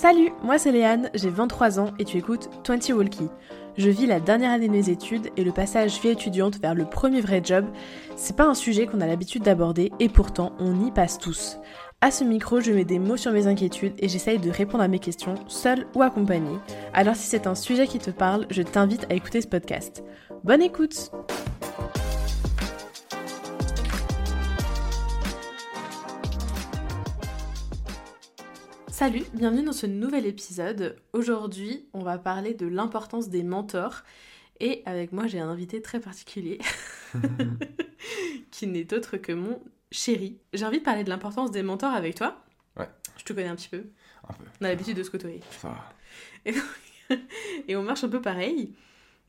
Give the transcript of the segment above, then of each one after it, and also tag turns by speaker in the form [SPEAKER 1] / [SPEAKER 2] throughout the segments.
[SPEAKER 1] Salut, moi c'est Léane, j'ai 23 ans et tu écoutes 20 Walkie. Je vis la dernière année de mes études et le passage vie étudiante vers le premier vrai job, c'est pas un sujet qu'on a l'habitude d'aborder et pourtant on y passe tous. À ce micro, je mets des mots sur mes inquiétudes et j'essaye de répondre à mes questions, seule ou accompagnée. Alors si c'est un sujet qui te parle, je t'invite à écouter ce podcast. Bonne écoute Salut, bienvenue dans ce nouvel épisode. Aujourd'hui, on va parler de l'importance des mentors. Et avec moi, j'ai un invité très particulier qui n'est autre que mon chéri. J'ai envie de parler de l'importance des mentors avec toi.
[SPEAKER 2] Ouais.
[SPEAKER 1] Je te connais un petit peu.
[SPEAKER 2] Un peu.
[SPEAKER 1] On a l'habitude de se côtoyer.
[SPEAKER 2] Ça va.
[SPEAKER 1] Et, et on marche un peu pareil.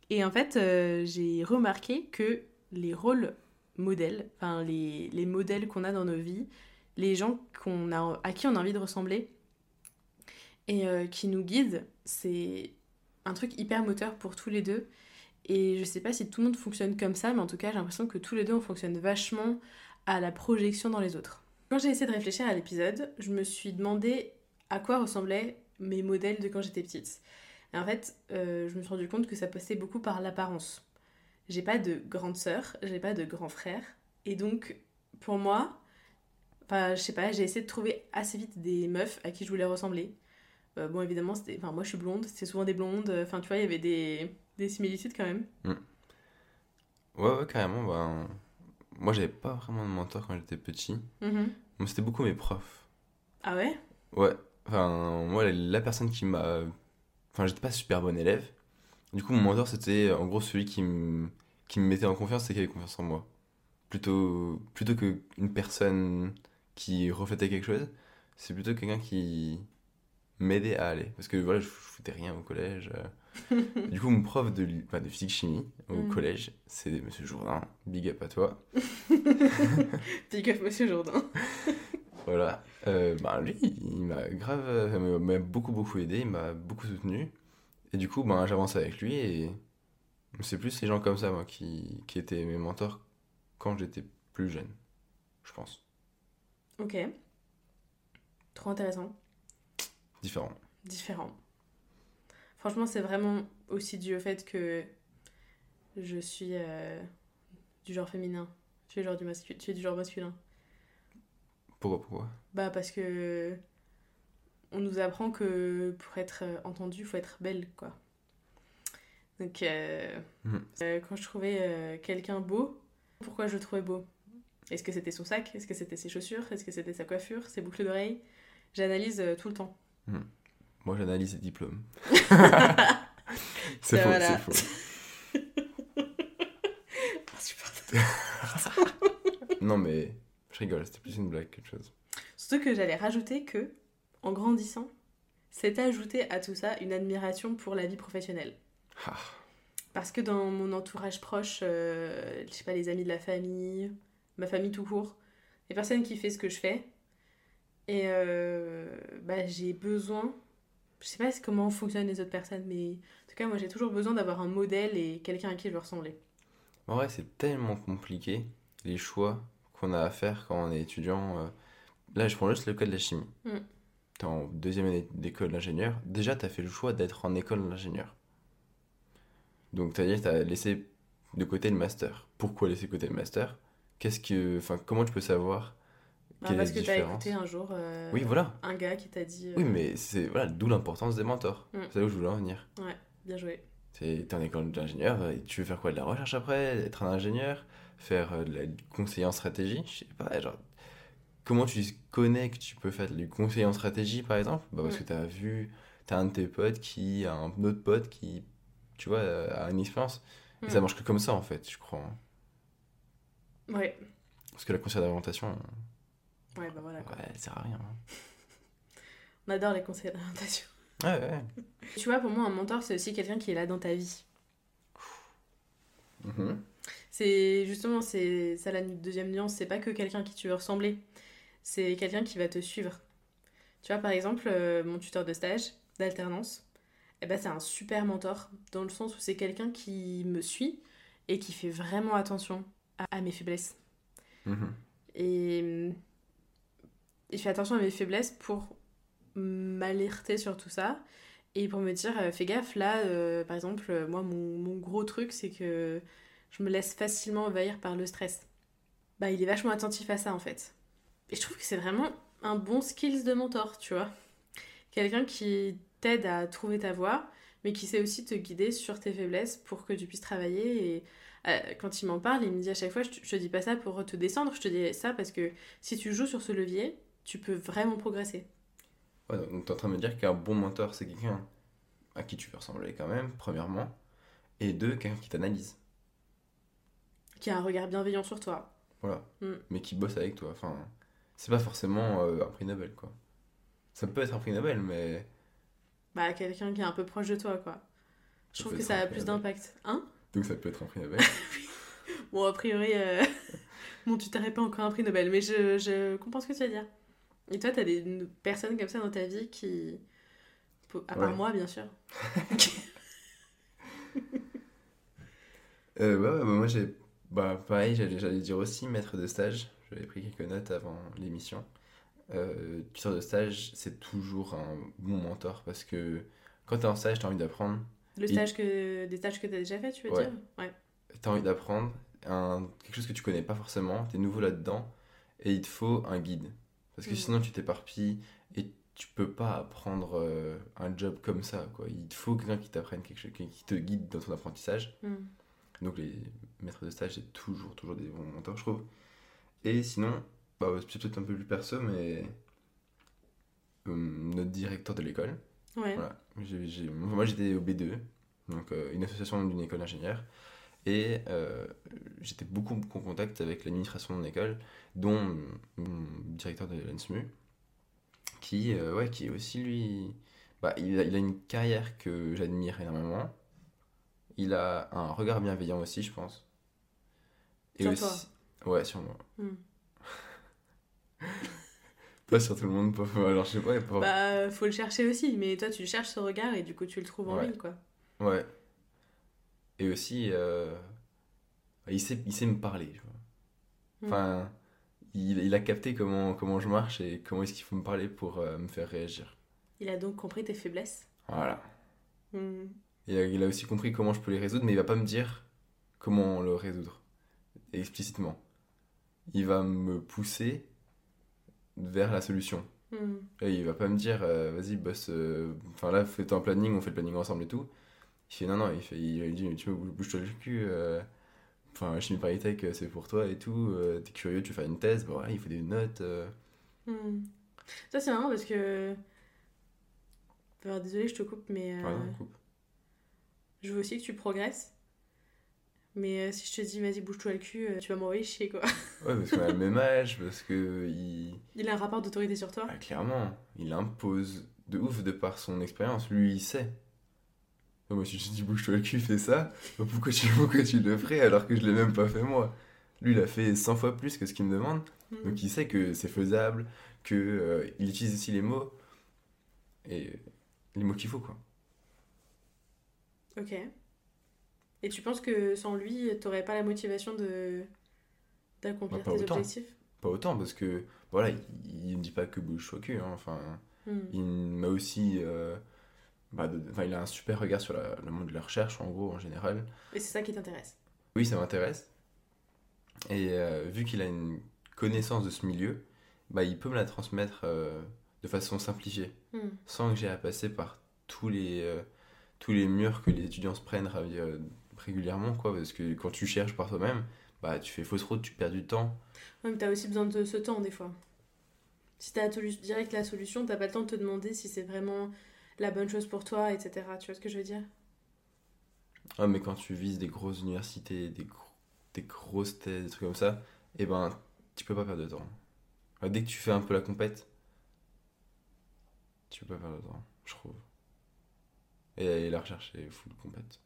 [SPEAKER 1] Et en fait, euh, j'ai remarqué que les rôles modèles, enfin les, les modèles qu'on a dans nos vies, les gens qu'on a, à qui on a envie de ressembler et euh, qui nous guident, c'est un truc hyper moteur pour tous les deux. Et je sais pas si tout le monde fonctionne comme ça, mais en tout cas, j'ai l'impression que tous les deux, on fonctionne vachement à la projection dans les autres. Quand j'ai essayé de réfléchir à l'épisode, je me suis demandé à quoi ressemblaient mes modèles de quand j'étais petite. Et en fait, euh, je me suis rendu compte que ça passait beaucoup par l'apparence. J'ai pas de grande sœur, j'ai pas de grand frère, et donc pour moi, enfin, je sais pas, j'ai essayé de trouver assez vite des meufs à qui je voulais ressembler. Euh, bon, évidemment, c'était, enfin, moi je suis blonde, c'est souvent des blondes, enfin, tu vois, il y avait des, des similitudes quand même.
[SPEAKER 2] Ouais, ouais, carrément. Ben... Moi, j'avais pas vraiment de mentor quand j'étais petit.
[SPEAKER 1] Mhm.
[SPEAKER 2] Moi, c'était beaucoup mes profs.
[SPEAKER 1] Ah ouais?
[SPEAKER 2] Ouais. Enfin, moi, la, la personne qui m'a. Enfin, j'étais pas super bon élève. Du coup, mon mentor, c'était en gros celui qui me, qui me mettait en confiance et qui avait confiance en moi. Plutôt, plutôt qu'une personne qui reflétait quelque chose, c'est plutôt quelqu'un qui m'aidait à aller. Parce que voilà, je, foutais rien au collège. euh. du coup, mon prof de, enfin, de physique-chimie au
[SPEAKER 1] Mm.
[SPEAKER 2] collège, c'est Monsieur Jourdain. Big up à toi.
[SPEAKER 1] Big up, monsieur Jourdain.
[SPEAKER 2] Voilà. Euh, bah, lui, il m'a grave. m'a beaucoup, beaucoup aidé, il m'a beaucoup soutenu. Et du coup, ben, j'avance avec lui et c'est plus les gens comme ça, moi, qui, qui étaient mes mentors quand j'étais plus jeune, je pense.
[SPEAKER 1] Ok. Trop intéressant.
[SPEAKER 2] Différent.
[SPEAKER 1] Différent. Franchement, c'est vraiment aussi dû au fait que je suis euh, du genre féminin. Tu es, genre du mascu- tu es du genre masculin.
[SPEAKER 2] Pourquoi, pourquoi?
[SPEAKER 1] Bah parce que on nous apprend que pour être euh, entendu, il faut être belle, quoi. Donc euh,
[SPEAKER 2] Mhm.
[SPEAKER 1] euh, quand je trouvais euh, quelqu'un beau, pourquoi je le trouvais beau? Est-ce que c'était son sac? Est-ce que c'était ses chaussures? Est-ce que c'était sa coiffure? Ses boucles d'oreilles? J'analyse tout le temps.
[SPEAKER 2] Moi, j'analyse les diplômes. C'est faux,
[SPEAKER 1] voilà.
[SPEAKER 2] c'est faux.
[SPEAKER 1] Insupportable.
[SPEAKER 2] Non, mais je rigole, c'était plus une blague qu'autre chose.
[SPEAKER 1] Surtout que j'allais rajouter que, en grandissant, c'est ajouté à tout ça une admiration pour la vie professionnelle.
[SPEAKER 2] Ah.
[SPEAKER 1] Parce que dans mon entourage proche, euh, je sais pas, les amis de la famille, ma famille tout court, les personnes qui font ce que je fais, et euh, bah, j'ai besoin, je sais pas comment fonctionnent les autres personnes, mais en tout cas, moi j'ai toujours besoin d'avoir un modèle et quelqu'un à qui je veux ressembler.
[SPEAKER 2] En vrai, c'est tellement compliqué, les choix qu'on a à faire quand on est étudiant. euh. Là, je prends juste le cas de la chimie.
[SPEAKER 1] Mm.
[SPEAKER 2] T'es en deuxième année d'école d'ingénieur. Déjà, t'as fait le choix d'être en école d'ingénieur. Donc, c'est-à-dire t'as laissé de côté le master. Pourquoi laisser de côté le master? Qu'est-ce que... Enfin, comment tu peux savoir
[SPEAKER 1] Parce que t'as
[SPEAKER 2] différence?
[SPEAKER 1] écouté un jour euh,
[SPEAKER 2] Oui, voilà.
[SPEAKER 1] un gars qui t'a dit... euh,
[SPEAKER 2] Oui, mais c'est voilà, d'où l'importance des mentors.
[SPEAKER 1] Mm.
[SPEAKER 2] C'est là où je voulais en venir.
[SPEAKER 1] Bien joué.
[SPEAKER 2] C'est- T'es en école d'ingénieur, et tu veux faire quoi? De la recherche après? Être un ingénieur? Faire euh, de la conseiller en stratégie? Je sais pas, genre... Comment tu connais que tu peux faire du conseiller en stratégie, par exemple? Bah parce
[SPEAKER 1] Mm.
[SPEAKER 2] que t'as vu, t'as un de tes potes qui a un autre pote qui, tu vois, euh, a une expérience. Et
[SPEAKER 1] Mm.
[SPEAKER 2] ça marche que comme ça, en fait, je crois. hein.
[SPEAKER 1] Ouais.
[SPEAKER 2] Parce que la conseillère d'orientation,
[SPEAKER 1] Ouais, bah voilà.
[SPEAKER 2] ouais,
[SPEAKER 1] quoi.
[SPEAKER 2] elle sert à rien. hein.
[SPEAKER 1] On adore les conseils d'orientation.
[SPEAKER 2] Ouais, ouais.
[SPEAKER 1] Tu vois, pour moi, un mentor, c'est aussi quelqu'un qui est là dans ta vie.
[SPEAKER 2] Mhm.
[SPEAKER 1] C'est justement, c'est ça la deuxième nuance, c'est pas que quelqu'un qui tu veux ressembler, c'est quelqu'un qui va te suivre. Tu vois, par exemple, euh, mon tuteur de stage, d'alternance, eh ben, c'est un super mentor, dans le sens où c'est quelqu'un qui me suit et qui fait vraiment attention à, à mes faiblesses.
[SPEAKER 2] Mhm.
[SPEAKER 1] Et hum, il fait attention à mes faiblesses pour m'alerter sur tout ça et pour me dire euh, fais gaffe là euh, par exemple euh, moi mon, mon gros truc c'est que je me laisse facilement envahir par le stress. Bah il est vachement attentif à ça en fait. Et je trouve que c'est vraiment un bon skills de mentor tu vois. Quelqu'un qui t'aide à trouver ta voie mais qui sait aussi te guider sur tes faiblesses pour que tu puisses travailler et quand il m'en parle il me dit à chaque fois je je te dis pas ça pour te descendre je te dis ça parce que si tu joues sur ce levier tu peux vraiment progresser.
[SPEAKER 2] Ouais, donc t'es en train de me dire qu'un bon mentor, c'est quelqu'un à qui tu veux ressembler quand même, premièrement, et deux, quelqu'un qui t'analyse,
[SPEAKER 1] qui a un regard bienveillant sur toi.
[SPEAKER 2] Voilà,
[SPEAKER 1] Mm.
[SPEAKER 2] mais qui bosse avec toi. Enfin, c'est pas forcément euh, un prix Nobel, quoi. Ça peut être un prix Nobel, mais
[SPEAKER 1] bah quelqu'un qui est un peu proche de toi quoi. Je
[SPEAKER 2] Ça
[SPEAKER 1] trouve que ça a plus d'impact. Hein?
[SPEAKER 2] Donc ça peut être un prix Nobel.
[SPEAKER 1] bon a priori euh, bon tu t'aurais pas encore un prix Nobel mais je, je comprends ce que tu veux dire et toi t'as des personnes comme ça dans ta vie qui à part
[SPEAKER 2] Ouais.
[SPEAKER 1] moi bien sûr
[SPEAKER 2] Euh, ouais, bah, moi j'ai. Bah, pareil, j'allais dire aussi maître de stage. J'avais pris quelques notes avant l'émission. Euh, tuteur de stage, c'est toujours un bon mentor parce que quand t'es en stage, t'as envie d'apprendre.
[SPEAKER 1] le stage que des stages que t'as déjà fait tu veux
[SPEAKER 2] Ouais.
[SPEAKER 1] dire? Ouais
[SPEAKER 2] T'as envie d'apprendre un, quelque chose que tu connais pas forcément, t'es nouveau là-dedans, et il te faut un guide. Parce que
[SPEAKER 1] Mhm.
[SPEAKER 2] sinon tu t'éparpilles et tu peux pas apprendre euh, un job comme ça, quoi. Il te faut quelqu'un qui t'apprenne quelque chose, qui te guide dans ton apprentissage.
[SPEAKER 1] Hmm.
[SPEAKER 2] Donc les maîtres de stage, c'est toujours, toujours des bons mentors, je trouve. Et sinon, bah, c'est peut-être un peu plus perso, mais euh, notre directeur de l'école,
[SPEAKER 1] ouais
[SPEAKER 2] voilà. Moi, j'étais au B2, donc euh, une association d'une école d'ingénieurs. Et euh, j'étais beaucoup, beaucoup en contact avec l'administration de mon école, dont mon directeur de l'ANSMU, qui, euh, ouais, qui est aussi lui. Bah, il, a, il a une carrière que j'admire énormément. Il a un regard bienveillant aussi, je pense.
[SPEAKER 1] Sur
[SPEAKER 2] aussi... Ouais, sur moi.
[SPEAKER 1] Hmm.
[SPEAKER 2] Pas sur tout le monde, pas... alors je sais pas. pas-
[SPEAKER 1] bah faut le chercher aussi mais toi tu cherches ce regard et du coup tu le trouves en
[SPEAKER 2] Ouais.
[SPEAKER 1] lui quoi
[SPEAKER 2] Ouais. Et aussi, euh, il, sait, il sait me parler. vois.
[SPEAKER 1] Hmm.
[SPEAKER 2] Enfin, il, il a capté comment, comment je marche et comment est-ce qu'il faut me parler pour euh, me faire réagir.
[SPEAKER 1] il a donc compris tes faiblesses
[SPEAKER 2] Voilà.
[SPEAKER 1] Hmm.
[SPEAKER 2] Et euh, il a aussi compris comment je peux les résoudre, mais il va pas me dire comment le résoudre explicitement. Il va me pousser vers la solution.
[SPEAKER 1] Hmm.
[SPEAKER 2] Et il va pas me dire, euh, vas-y, boss, enfin là, fais-toi un planning, on fait le planning ensemble et tout. Il fait, non, non, il, fait, il, dit, tu me bouge-toi le cul, euh, enfin, chimie paritech, euh, c'est pour toi et tout, euh, t'es curieux, tu faire une thèse, bon, ouais, il faut des notes. euh.
[SPEAKER 1] Hmm. Ça, c'est marrant parce que. Alors, désolée, je te coupe, mais
[SPEAKER 2] Ah non, coupe.
[SPEAKER 1] je veux aussi que tu progresses. Mais euh, si je te dis, vas-y, bouge-toi le cul, euh, tu vas m'envoyer chier, quoi.
[SPEAKER 2] Ouais, parce qu'on a le même âge, parce que il,
[SPEAKER 1] Il a un rapport d'autorité sur toi.
[SPEAKER 2] ah, clairement, il impose de ouf de par son expérience, lui, il sait. Non, Moi, si je te dis bouge-toi le cul, fais ça, pourquoi tu, pourquoi tu le ferais alors que je l'ai même pas fait moi? Lui, il a fait 100 fois plus que ce qu'il me demande.
[SPEAKER 1] Hmm.
[SPEAKER 2] Donc il sait que c'est faisable, que euh, il utilise aussi les mots et les mots qu'il faut quoi.
[SPEAKER 1] Ok. Et tu penses que sans lui, t'aurais pas la motivation de d'accomplir
[SPEAKER 2] Bah, pas
[SPEAKER 1] tes
[SPEAKER 2] autant.
[SPEAKER 1] objectifs?
[SPEAKER 2] Pas autant parce que voilà, il, il me dit pas que bouge au cul, hein, enfin
[SPEAKER 1] Hmm.
[SPEAKER 2] il m'a aussi euh, bah, de- il a un super regard sur la- le monde de la recherche en gros en général.
[SPEAKER 1] Et c'est ça qui t'intéresse?
[SPEAKER 2] Oui, ça m'intéresse. Et euh, vu qu'il a une connaissance de ce milieu, bah il peut me la transmettre euh, de façon simplifiée.
[SPEAKER 1] Hmm.
[SPEAKER 2] sans que j'ai à passer par tous les, euh, tous les murs que les étudiants se prennent régulièrement, quoi, parce que quand tu cherches par toi-même, bah, tu fais fausse route, tu perds du temps.
[SPEAKER 1] Ouais, mais t'as aussi besoin de ce temps, des fois. Si t'as direct la solution, t'as pas le temps de te demander si c'est vraiment la bonne chose pour toi, etc. Tu vois ce que je veux dire?
[SPEAKER 2] Ah, mais quand tu vises des grosses universités, des, gros- des grosses thèses, des trucs comme ça, et ben, tu peux pas perdre de temps. Dès que tu fais un peu la compète, tu peux pas perdre de temps, je trouve. Et, et la recherche est full compète.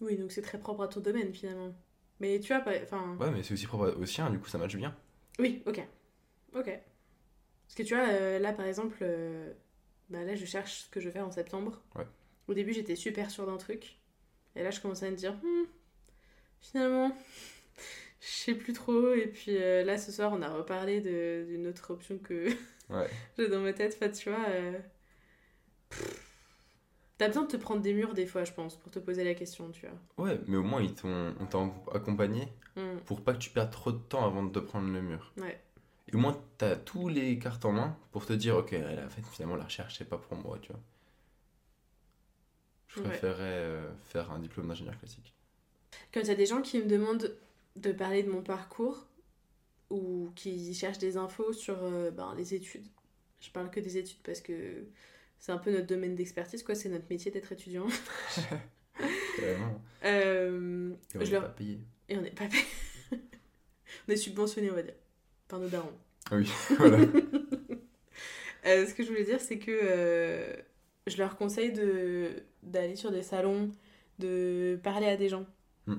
[SPEAKER 1] Oui, donc c'est très propre à ton domaine, finalement. Mais tu vois, enfin...
[SPEAKER 2] Ouais, mais c'est aussi propre au sien, du coup ça matche bien.
[SPEAKER 1] Oui, ok. Ok. Parce que tu vois, euh, là par exemple, euh, bah là je cherche ce que je vais faire en septembre.
[SPEAKER 2] Ouais.
[SPEAKER 1] Au début j'étais super sûre d'un truc. Et là je commençais à me dire, Hmm, finalement, Je sais plus trop. Et puis euh, là, ce soir, on a reparlé d'une autre option que
[SPEAKER 2] Ouais.
[SPEAKER 1] j'ai dans ma tête. Enfin, tu vois. euh, T'as besoin de te prendre des murs des fois, je pense, pour te poser la question, tu vois.
[SPEAKER 2] Ouais, mais au moins, ils t'ont, on t'a accompagné
[SPEAKER 1] Hmm,
[SPEAKER 2] pour pas que tu perdes trop de temps avant de te prendre le mur.
[SPEAKER 1] Ouais.
[SPEAKER 2] Et au moins, t'as tous les cartes en main pour te dire, ok, là, en fait, finalement, la recherche, c'est pas pour moi, tu vois. Je
[SPEAKER 1] Ouais.
[SPEAKER 2] préférerais euh, faire un diplôme d'ingénieur classique.
[SPEAKER 1] Quand il y a des gens qui me demandent de parler de mon parcours ou qui cherchent des infos sur euh, ben, les études, je parle que des études parce que c'est un peu notre domaine d'expertise, quoi. C'est notre métier d'être étudiant. Euh,
[SPEAKER 2] Et on
[SPEAKER 1] je
[SPEAKER 2] est
[SPEAKER 1] leur-
[SPEAKER 2] pas payé.
[SPEAKER 1] Et on n'est pas payé. on est subventionné, on va dire, par nos darons.
[SPEAKER 2] Ah oui, voilà.
[SPEAKER 1] Euh, ce que je voulais dire, c'est que euh, je leur conseille de d'aller sur des salons, de parler à des gens.
[SPEAKER 2] Mm.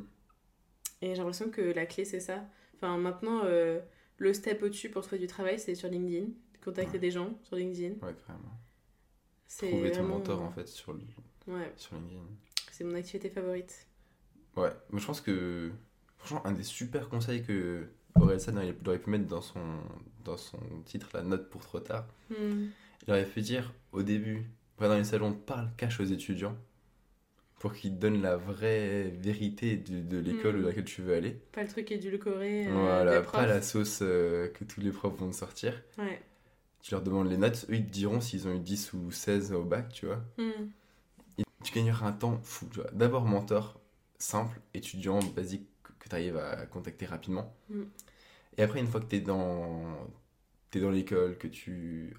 [SPEAKER 1] Et j'ai l'impression que la clé, c'est ça. Enfin, maintenant, euh, le step au-dessus pour trouver du travail, c'est sur LinkedIn. Contacter
[SPEAKER 2] Ouais.
[SPEAKER 1] des gens sur LinkedIn.
[SPEAKER 2] Ouais, carrément.
[SPEAKER 1] C'est
[SPEAKER 2] Trouver ton
[SPEAKER 1] vraiment-
[SPEAKER 2] mentor, en fait, sur, le-
[SPEAKER 1] Ouais,
[SPEAKER 2] sur LinkedIn.
[SPEAKER 1] c'est mon activité favorite.
[SPEAKER 2] Ouais, mais je pense que, franchement, un des super conseils que Orelsan aurait aurait pu mettre dans son, dans son titre, la note pour trop tard,
[SPEAKER 1] Hmm.
[SPEAKER 2] il aurait pu dire au début, va dans les salons, parle, cache aux étudiants, pour qu'ils donnent la vraie vérité de, de l'école
[SPEAKER 1] Mm.
[SPEAKER 2] dans laquelle tu veux aller.
[SPEAKER 1] Pas le truc édulcoré euh,
[SPEAKER 2] voilà, pas la sauce euh, que tous les profs vont te sortir.
[SPEAKER 1] Ouais.
[SPEAKER 2] Tu leur demandes les notes, eux ils te diront s'ils ont eu 10 ou 16 au bac, tu vois.
[SPEAKER 1] Hmm.
[SPEAKER 2] Et tu gagneras un temps fou, tu vois. D'abord mentor, simple, étudiant, basique, que tu arrives à contacter rapidement.
[SPEAKER 1] Mm.
[SPEAKER 2] Et après, une fois que tu es dans, dans l'école, que tu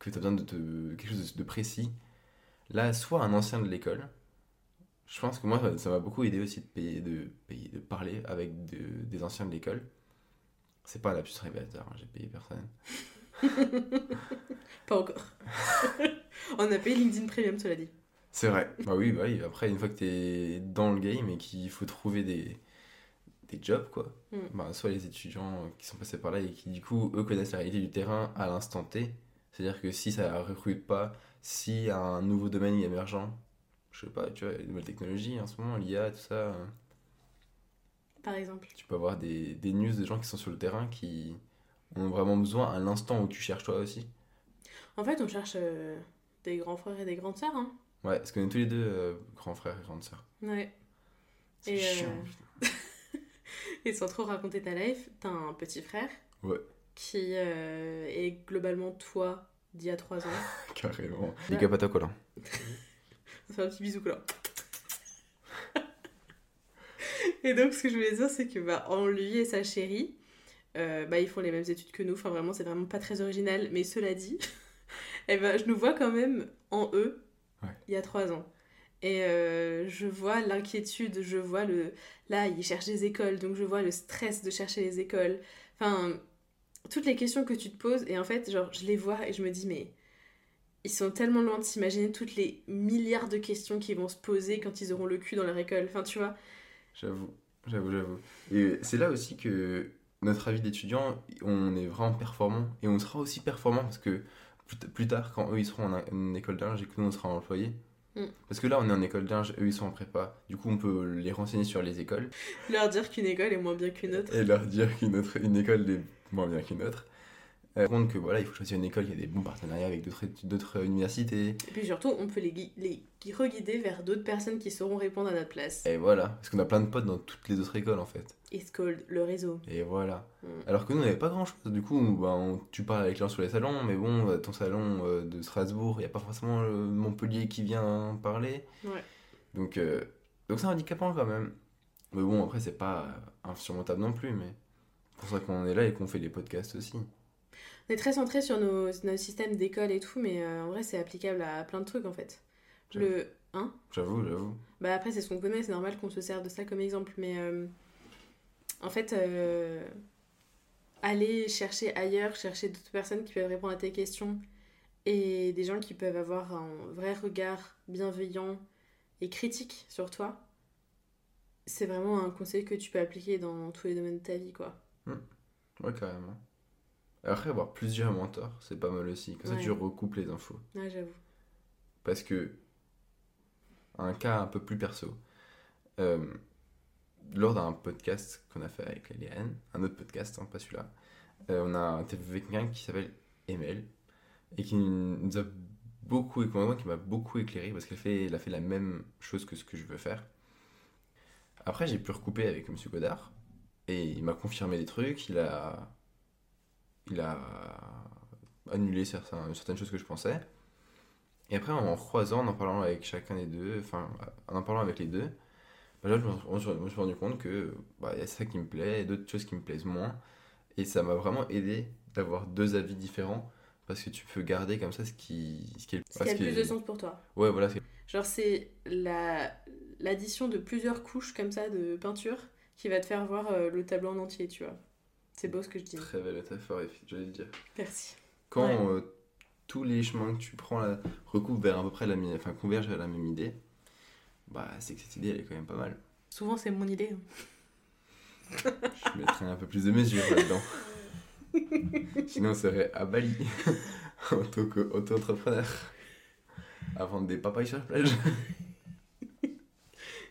[SPEAKER 2] que as besoin de te- quelque chose de précis, là, soit un ancien de l'école, je pense que moi, ça- ça m'a beaucoup aidé aussi de, payer, de, payer, de parler avec de- des anciens de l'école. C'est pas un lapsus révélateur, hein, j'ai payé personne.
[SPEAKER 1] Pas encore. on a payé LinkedIn Premium, cela dit.
[SPEAKER 2] C'est vrai. Bah oui, bah oui. Après, une fois que t'es dans le game et qu'il faut trouver des, des jobs, quoi.
[SPEAKER 1] Mm.
[SPEAKER 2] Bah, soit les étudiants qui sont passés par là et qui, du coup, eux connaissent la réalité du terrain à l'instant T. C'est-à-dire que si ça recrute pas, si un nouveau domaine est émergent, je sais pas, tu vois, les nouvelles technologies en ce moment, l'IA, tout ça, euh,
[SPEAKER 1] Par exemple.
[SPEAKER 2] tu peux avoir des, des news de gens qui sont sur le terrain qui ont vraiment besoin à l'instant où tu cherches toi aussi.
[SPEAKER 1] En fait, on cherche euh, des grands frères et des grandes sœurs. Hein.
[SPEAKER 2] Ouais, parce qu'on est tous les deux euh, grands frères et grandes sœurs.
[SPEAKER 1] Ouais.
[SPEAKER 2] C'est
[SPEAKER 1] Et,
[SPEAKER 2] chiant.
[SPEAKER 1] euh, Et sans trop raconter ta life, t'as un petit frère.
[SPEAKER 2] Ouais.
[SPEAKER 1] Qui euh, est globalement toi d'il y a 3 ans.
[SPEAKER 2] Carrément. Big up à toi, Colin.
[SPEAKER 1] On fait un petit bisou là. et donc, ce que je voulais dire, c'est que bah, en lui et sa chérie, euh, bah, ils font les mêmes études que nous. Enfin, vraiment, c'est vraiment pas très original. Mais cela dit, eh ben, je nous vois quand même en eux
[SPEAKER 2] Ouais.
[SPEAKER 1] il y a trois ans. Et euh, je vois l'inquiétude, je vois le. Là, ils cherchent des écoles, donc je vois le stress de chercher les écoles. Enfin, toutes les questions que tu te poses. Et en fait, genre, je les vois et je me dis, mais ils sont tellement loin de s'imaginer toutes les milliards de questions qui vont se poser quand ils auront le cul dans leur école. Enfin, tu vois.
[SPEAKER 2] J'avoue, j'avoue, j'avoue. Et c'est là aussi que notre avis d'étudiant, on est vraiment performant. Et on sera aussi performant parce que plus, tard, quand eux ils seront en, en école d'ingé et que nous on sera employés.
[SPEAKER 1] Mm.
[SPEAKER 2] Parce que là, on est en école d'ingé, eux ils sont en prépa. Du coup, on peut les renseigner sur les écoles
[SPEAKER 1] Leur dire qu'une école est moins bien qu'une autre.
[SPEAKER 2] et leur dire qu'une autre, une école est moins bien qu'une autre. Euh, par contre, que voilà, il faut choisir une école qui a des bons partenariats avec d'autres universités.
[SPEAKER 1] Et puis surtout, on peut les, gui- les gui- reguider vers d'autres personnes qui sauront répondre à notre place.
[SPEAKER 2] Et voilà, parce qu'on a plein de potes dans toutes les autres écoles en fait.
[SPEAKER 1] Et Scold, le réseau.
[SPEAKER 2] Et voilà.
[SPEAKER 1] Mm.
[SPEAKER 2] Alors que nous, on n'avait pas grand chose. Du coup, bah, on- tu parles avec les gens sur les salons, mais bon, euh, ton salon euh, de Strasbourg, il n'y a pas forcément le Montpellier qui vient parler.
[SPEAKER 1] Ouais.
[SPEAKER 2] Donc, euh, donc c'est handicapant quand même. Mais bon, après, c'est pas insurmontable non plus, mais c'est pour ça qu'on est là et qu'on fait des podcasts aussi.
[SPEAKER 1] On est très centré sur nos, nos systèmes d'école et tout, mais euh, en vrai, c'est applicable à plein de trucs en fait. Le. Hein
[SPEAKER 2] J'avoue, j'avoue.
[SPEAKER 1] Bah après, c'est ce qu'on connaît, c'est normal qu'on se sert de ça comme exemple, mais euh, en fait, euh, aller chercher ailleurs, chercher d'autres personnes qui peuvent répondre à tes questions et des gens qui peuvent avoir un vrai regard bienveillant et critique sur toi, c'est vraiment un conseil que tu peux appliquer dans tous les domaines de ta vie, quoi.
[SPEAKER 2] Ouais, carrément. Après, avoir plusieurs mentors, c'est pas mal aussi. Comme ça, tu recoupes les infos.
[SPEAKER 1] Ouais, j'avoue.
[SPEAKER 2] Parce que, un cas un peu plus perso, euh, lors d'un podcast qu'on a fait avec Léane, un autre podcast, hein, pas celui-là, euh, on a interviewé quelqu'un qui s'appelle Emel et qui nous a beaucoup éclairé, qui m'a beaucoup éclairé parce qu'elle fait, elle a fait la même chose que ce que je veux faire. Après, j'ai pu recouper avec M. Godard et il m'a confirmé des trucs, il a, il a annulé certains, certaines choses que je pensais. Et après, en croisant, en en parlant avec chacun des deux, enfin, en en parlant avec les deux, bah là, je me, je me suis rendu compte que bah, y a ça qui me plaît et d'autres choses qui me plaisent moins. Et ça m'a vraiment aidé d'avoir deux avis différents parce que tu peux garder comme ça ce qui, ce qui est
[SPEAKER 1] Ce qui a le plus
[SPEAKER 2] est-
[SPEAKER 1] de sens pour toi.
[SPEAKER 2] Ouais, voilà,
[SPEAKER 1] Genre, c'est la l'addition de plusieurs couches comme ça de peinture qui va te faire voir euh, le tableau en entier, tu vois. C'est beau ce que je dis.
[SPEAKER 2] très belle métaphore, j'allais le dire.
[SPEAKER 1] Merci.
[SPEAKER 2] Quand
[SPEAKER 1] Ouais.
[SPEAKER 2] euh, tous les chemins que tu prends là, recoupent vers à peu près la même, enfin convergent vers la même idée, bah c'est que cette idée elle est quand même pas mal.
[SPEAKER 1] Souvent, c'est mon idée. hein.
[SPEAKER 2] Je mettrais un peu plus de mesure là-dedans. Sinon, on serait à Bali en tant qu'auto-entrepreneur. À vendre des papayes sur la plage.
[SPEAKER 1] Je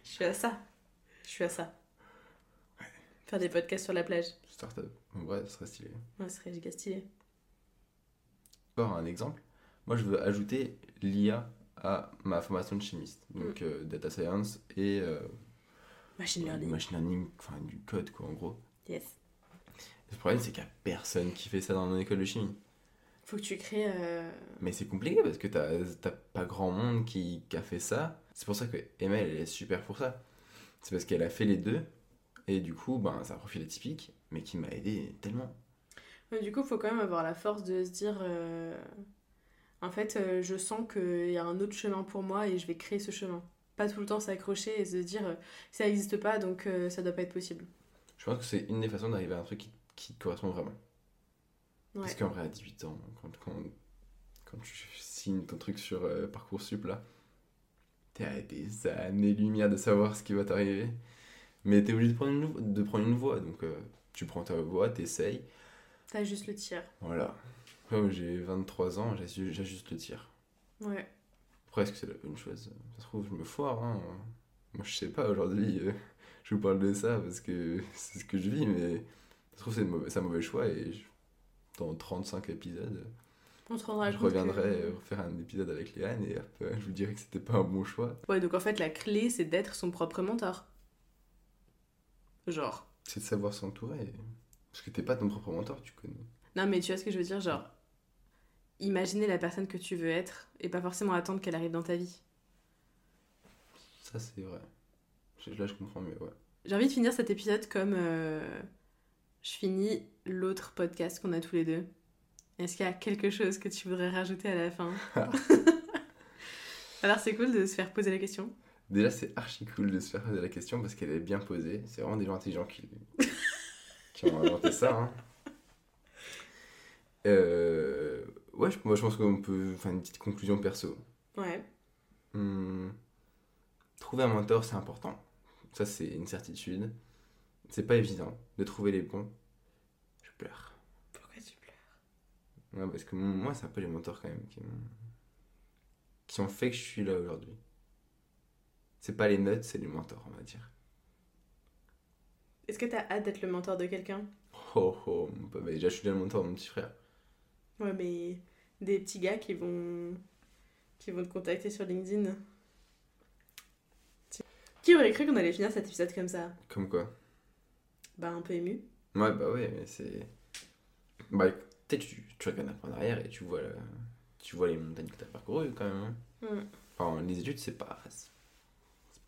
[SPEAKER 1] suis à ça. Je suis à ça. Faire des podcasts sur la plage.
[SPEAKER 2] Startup. En vrai, ce serait stylé.
[SPEAKER 1] Ouais, ce serait giga stylé.
[SPEAKER 2] Encore un exemple. Moi, je veux ajouter l'IA à ma formation de chimiste. Donc, euh, data science et euh,
[SPEAKER 1] Machine
[SPEAKER 2] du
[SPEAKER 1] learning.
[SPEAKER 2] machine learning, enfin du code quoi, en gros.
[SPEAKER 1] Yes.
[SPEAKER 2] Le problème, c'est qu'il n'y a personne qui fait ça dans mon école de chimie.
[SPEAKER 1] Faut que tu crées. euh,
[SPEAKER 2] Mais c'est compliqué parce que t'as t'as pas grand monde qui, qui a fait ça. C'est pour ça que Emma, elle est super pour ça. C'est parce qu'elle a fait les deux. Et du coup, ben, c'est un profil atypique, mais qui m'a aidé tellement.
[SPEAKER 1] Du coup, faut quand même avoir la force de se dire. euh, En fait, euh, je sens qu'il y a un autre chemin pour moi et je vais créer ce chemin. Pas tout le temps s'accrocher et se dire euh, ça n'existe pas donc ça doit pas être possible.
[SPEAKER 2] Je pense que c'est une des façons d'arriver à un truc qui, qui te correspond vraiment.
[SPEAKER 1] Ouais.
[SPEAKER 2] Parce qu'en vrai, à 18 ans, quand, quand, quand tu signes ton truc sur Parcoursup, là, t'es à des années-lumière de savoir ce qui va t'arriver. Mais t'es obligé de prendre une, de prendre une voie. Donc, euh, tu prends ta voie, t'essayes.
[SPEAKER 1] T'as juste le tir.
[SPEAKER 2] Voilà. Moi, j'ai 23 ans, j'assu- j'ajuste le tir.
[SPEAKER 1] Ouais.
[SPEAKER 2] Après, est-ce que c'est la bonne chose Ça se trouve, je me foire. Hein. Moi, je sais pas, aujourd'hui, euh, je vous parle de ça parce que c'est ce que je vis, mais ça se trouve, c'est un mauvais choix et je- dans 35 épisodes,
[SPEAKER 1] On se rendra
[SPEAKER 2] je reviendrai
[SPEAKER 1] que-
[SPEAKER 2] refaire un épisode avec Léane et je vous dirai que c'était pas un bon choix.
[SPEAKER 1] Ouais, donc en fait, la clé, c'est d'être son propre mentor. Genre.
[SPEAKER 2] C'est de savoir s'entourer. Parce que t'es pas ton propre mentor, tu connais.
[SPEAKER 1] Non, mais tu vois ce que je veux dire Genre, imaginer la personne que tu veux être et pas forcément attendre qu'elle arrive dans ta vie.
[SPEAKER 2] Ça, c'est vrai. Là, je comprends mieux, ouais.
[SPEAKER 1] J'ai envie de finir cet épisode comme euh, je finis l'autre podcast qu'on a tous les deux. Est-ce qu'il y a quelque chose que tu voudrais rajouter à la fin? Alors c'est cool de se faire poser la question.
[SPEAKER 2] Déjà, c'est archi cool de se faire poser la question parce qu'elle est bien posée. C'est vraiment des gens intelligents qui, qui ont inventé ça. hein. Euh, ouais, je- moi je pense qu'on peut faire une petite conclusion perso.
[SPEAKER 1] Ouais.
[SPEAKER 2] Hmm, Trouver un mentor, c'est important. Ça, c'est une certitude. C'est pas évident de trouver les bons. Je pleure.
[SPEAKER 1] Pourquoi tu pleures?
[SPEAKER 2] Ouais, parce que moi, c'est un peu les mentors quand même qui ont fait que je suis là aujourd'hui. C'est pas les notes, c'est les mentors, on va dire.
[SPEAKER 1] Est-ce que t'as hâte d'être le mentor de quelqu'un?
[SPEAKER 2] Oh oh, bah, déjà je suis déjà le mentor de mon petit frère.
[SPEAKER 1] Ouais, mais des petits gars qui vont qui vont te contacter sur LinkedIn. Qui aurait cru qu'on allait finir cet épisode comme ça?
[SPEAKER 2] Comme quoi?
[SPEAKER 1] Bah un peu ému.
[SPEAKER 2] Ouais, bah ouais, mais c'est. Bah, peut-être tu, tu regardes un peu en arrière et tu vois, le- tu vois les montagnes que t'as parcourues quand même. hein.
[SPEAKER 1] Mm.
[SPEAKER 2] Enfin, les études, c'est pas.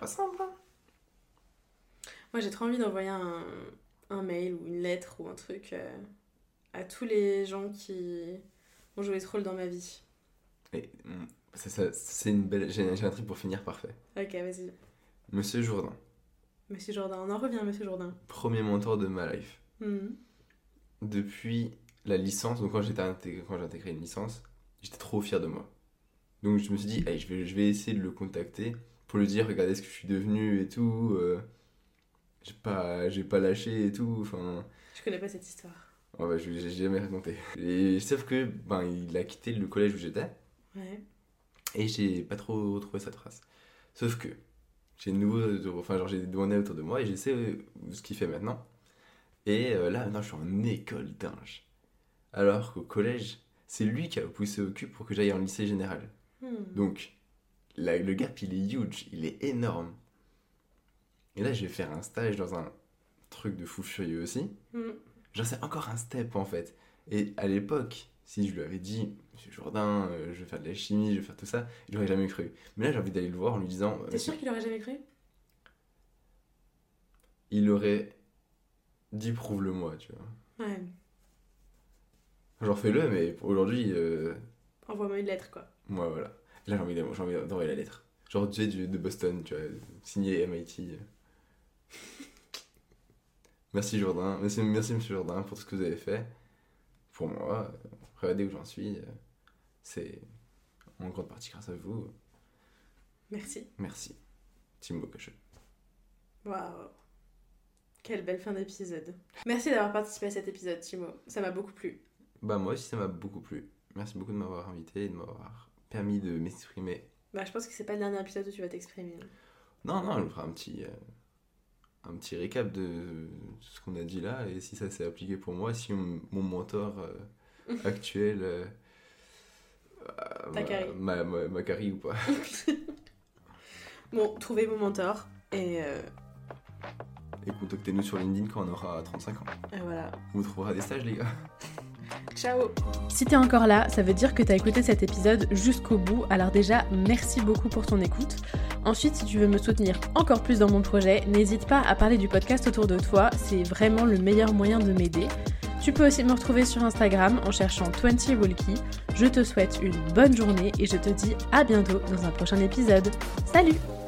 [SPEAKER 2] Pas simple, hein.
[SPEAKER 1] Moi, j'ai trop envie d'envoyer un, un mail ou une lettre ou un truc euh, à tous les gens qui ont joué ce rôle dans ma vie.
[SPEAKER 2] Et, mm, c'est une belle. J'ai j'ai un truc pour finir parfait.
[SPEAKER 1] Ok, vas-y.
[SPEAKER 2] Monsieur Jourdain,
[SPEAKER 1] Monsieur Jourdain, on en revient, Monsieur Jourdain.
[SPEAKER 2] premier mentor de ma life.
[SPEAKER 1] Mhm.
[SPEAKER 2] Depuis la licence, donc quand j'étais intégré- quand j'ai intégré une licence, j'étais trop fier de moi. Donc je me suis dit, Hey, je, vais, je vais essayer de le contacter pour lui dire, regardez ce que je suis devenu et tout. euh, j'ai pas, j'ai pas lâché et tout. Enfin,
[SPEAKER 1] Je connais pas cette histoire?
[SPEAKER 2] ouais, bah, je j'ai jamais raconté. Et sauf que, ben, il a quitté le collège où j'étais
[SPEAKER 1] Ouais.
[SPEAKER 2] et j'ai pas trop retrouvé sa trace. Sauf que, j'ai de nouveaux, enfin genre j'ai demandé autour de moi et je sais euh, ce qu'il fait maintenant. Et euh, là maintenant je suis en école dingue. Alors qu'au collège, c'est lui qui a poussé au cul pour que j'aille en lycée général.
[SPEAKER 1] Hmm.
[SPEAKER 2] Donc le gap il est huge, il est énorme. Et là je vais faire un stage dans un truc de fou furieux aussi.
[SPEAKER 1] Hmm.
[SPEAKER 2] Genre c'est encore un step en fait. Et à l'époque, si je lui avais dit, Monsieur Jourdain, euh, je vais faire de la chimie, je vais faire tout ça, il aurait jamais cru. Mais là j'ai envie d'aller le voir en lui disant,
[SPEAKER 1] T'es sûr qu'il aurait jamais cru?
[SPEAKER 2] Il aurait dit prouve-le-moi, tu vois.
[SPEAKER 1] Ouais.
[SPEAKER 2] Genre fais-le, mais aujourd'hui, euh,
[SPEAKER 1] Envoie-moi une lettre, quoi.
[SPEAKER 2] moi voilà. Là j'ai envie d'envoyer la lettre. Genre tu sais, du- de Boston, tu vois, signé MIT. Merci Jourdain, merci, merci Monsieur Jourdain pour tout ce que vous avez fait. Pour moi, regardez où j'en suis. C'est en grande partie grâce à vous.
[SPEAKER 1] Merci.
[SPEAKER 2] Merci. Timo Cacheux.
[SPEAKER 1] Waouh. Quelle belle fin d'épisode. Merci d'avoir participé à cet épisode, Timo. Ça m'a beaucoup plu.
[SPEAKER 2] Bah moi aussi ça m'a beaucoup plu. Merci beaucoup de m'avoir invité et de m'avoir permis de m'exprimer.
[SPEAKER 1] Bah, je pense que c'est pas le dernier épisode où tu vas t'exprimer.
[SPEAKER 2] Non, non, je ferai un petit, euh, un petit récap de ce qu'on a dit là et si ça s'est appliqué pour moi, si mon, mon mentor euh, actuel. euh, euh. Ma, ma, Macari ou pas.
[SPEAKER 1] Bon, trouvez mon mentor. Et,
[SPEAKER 2] Et contactez-nous sur LinkedIn quand on aura 35 ans.
[SPEAKER 1] et voilà.
[SPEAKER 2] On vous trouvera des stages, les gars.
[SPEAKER 1] Ciao
[SPEAKER 3] Si t'es encore là, ça veut dire que t'as écouté cet épisode jusqu'au bout, alors déjà, merci beaucoup pour ton écoute. Ensuite, si tu veux me soutenir encore plus dans mon projet, n'hésite pas à parler du podcast autour de toi, c'est vraiment le meilleur moyen de m'aider. Tu peux aussi me retrouver sur Instagram en cherchant 20 Walkie. Je te souhaite une bonne journée et je te dis à bientôt dans un prochain épisode. Salut